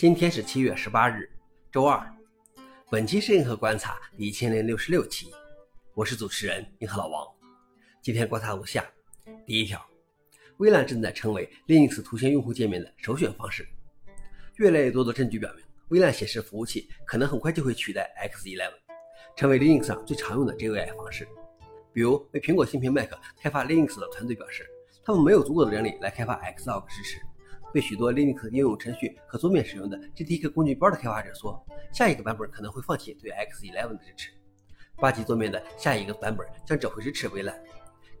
今天是七月十八日，周二。本期是银河观察第一千零六十六期，我是主持人银河老王。今天观察如下：第一条，微软正在成为 Linux 图形用户界面的首选方式。越来越多的证据表明，微软显示服务器可能很快就会取代 X11，成为 Linux 上最常用的 GUI 方式。比如，为苹果芯片 Mac 开发 Linux 的团队表示，他们没有足够的人力来开发 Xorg 支持。被许多 Linux 应用程序和桌面使用的 GTK 工具包的开发者说，下一个版本可能会放弃对 X11 的支持。八级桌面的下一个版本将只会支持微软。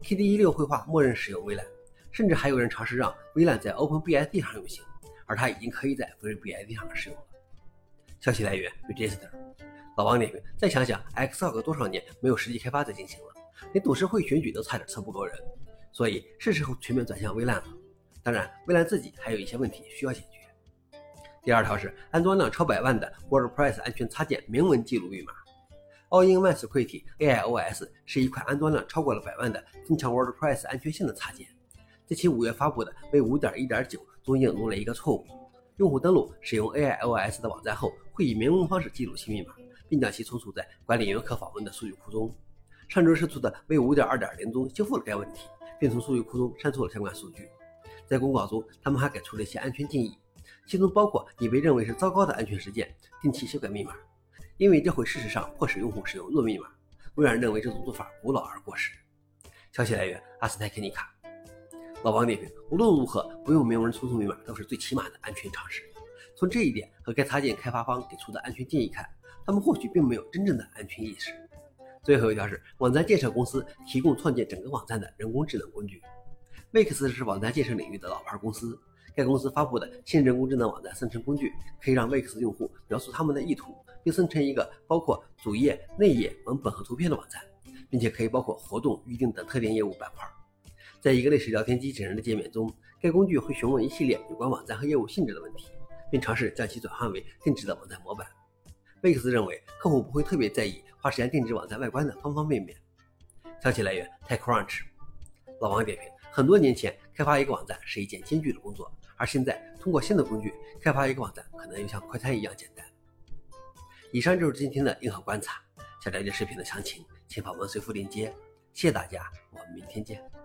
KDE6 绘画默认使用微软，甚至还有人尝试让微软在 OpenBSD 上运行，而它已经可以在 FreeBSD 上使用了。消息来源：Register。老王点评：再想想，Xorg 多少年没有实际开发在进行了，连董事会选举都差点凑不够人，所以是时候全面转向微软了。当然，微软自己还有一些问题需要解决。第二条是安装量超百万的 WordPress 安全插件明文记录密码。All-in-One Security AIOS 是一款安装量超过了百万的增强 WordPress 安全性的插件。在其五月发布的 V5.1.9 中引入了一个错误：用户登录使用 AIOS 的网站后，会以明文方式记录其密码，并将其存储在管理员可访问的数据库中。上周释出的 V5.2.0 中修复了该问题，并从数据库中删除了相关数据。在公告中，他们还给出了一些安全建议，其中包括已被认为是糟糕的安全事件定期修改密码，因为这会事实上迫使用户使用弱密码。微软认为这种做法古老而过时。消息来源：阿斯泰克尼卡。老王点评：无论如何，不用明文存储密码都是最起码的安全常识。从这一点和该插件开发方给出的安全建议看，他们或许并没有真正的安全意识。最后一条是，网站建设公司提供创建整个网站的人工智能工具。Wix 是网站建设领域的老牌公司。该公司发布的新人工智能网站生成工具，可以让 Wix 用户描述他们的意图，并生成一个包括主页、内页、文本和图片的网站，并且可以包括活动、预订等特定业务板块。在一个类似聊天机器人的界面中，该工具会询问一系列有关网站和业务性质的问题，并尝试将其转换为定制的网站模板。Wix 认为客户不会特别在意花时间定制网站外观的方方面面。消息来源：TechCrunch。老王点评。很多年前，开发一个网站是一件艰巨的工作，而现在通过新的工具开发一个网站，可能又像快餐一样简单。以上就是今天的硬核观察。想了解视频的详情，请访问随附链接。谢谢大家，我们明天见。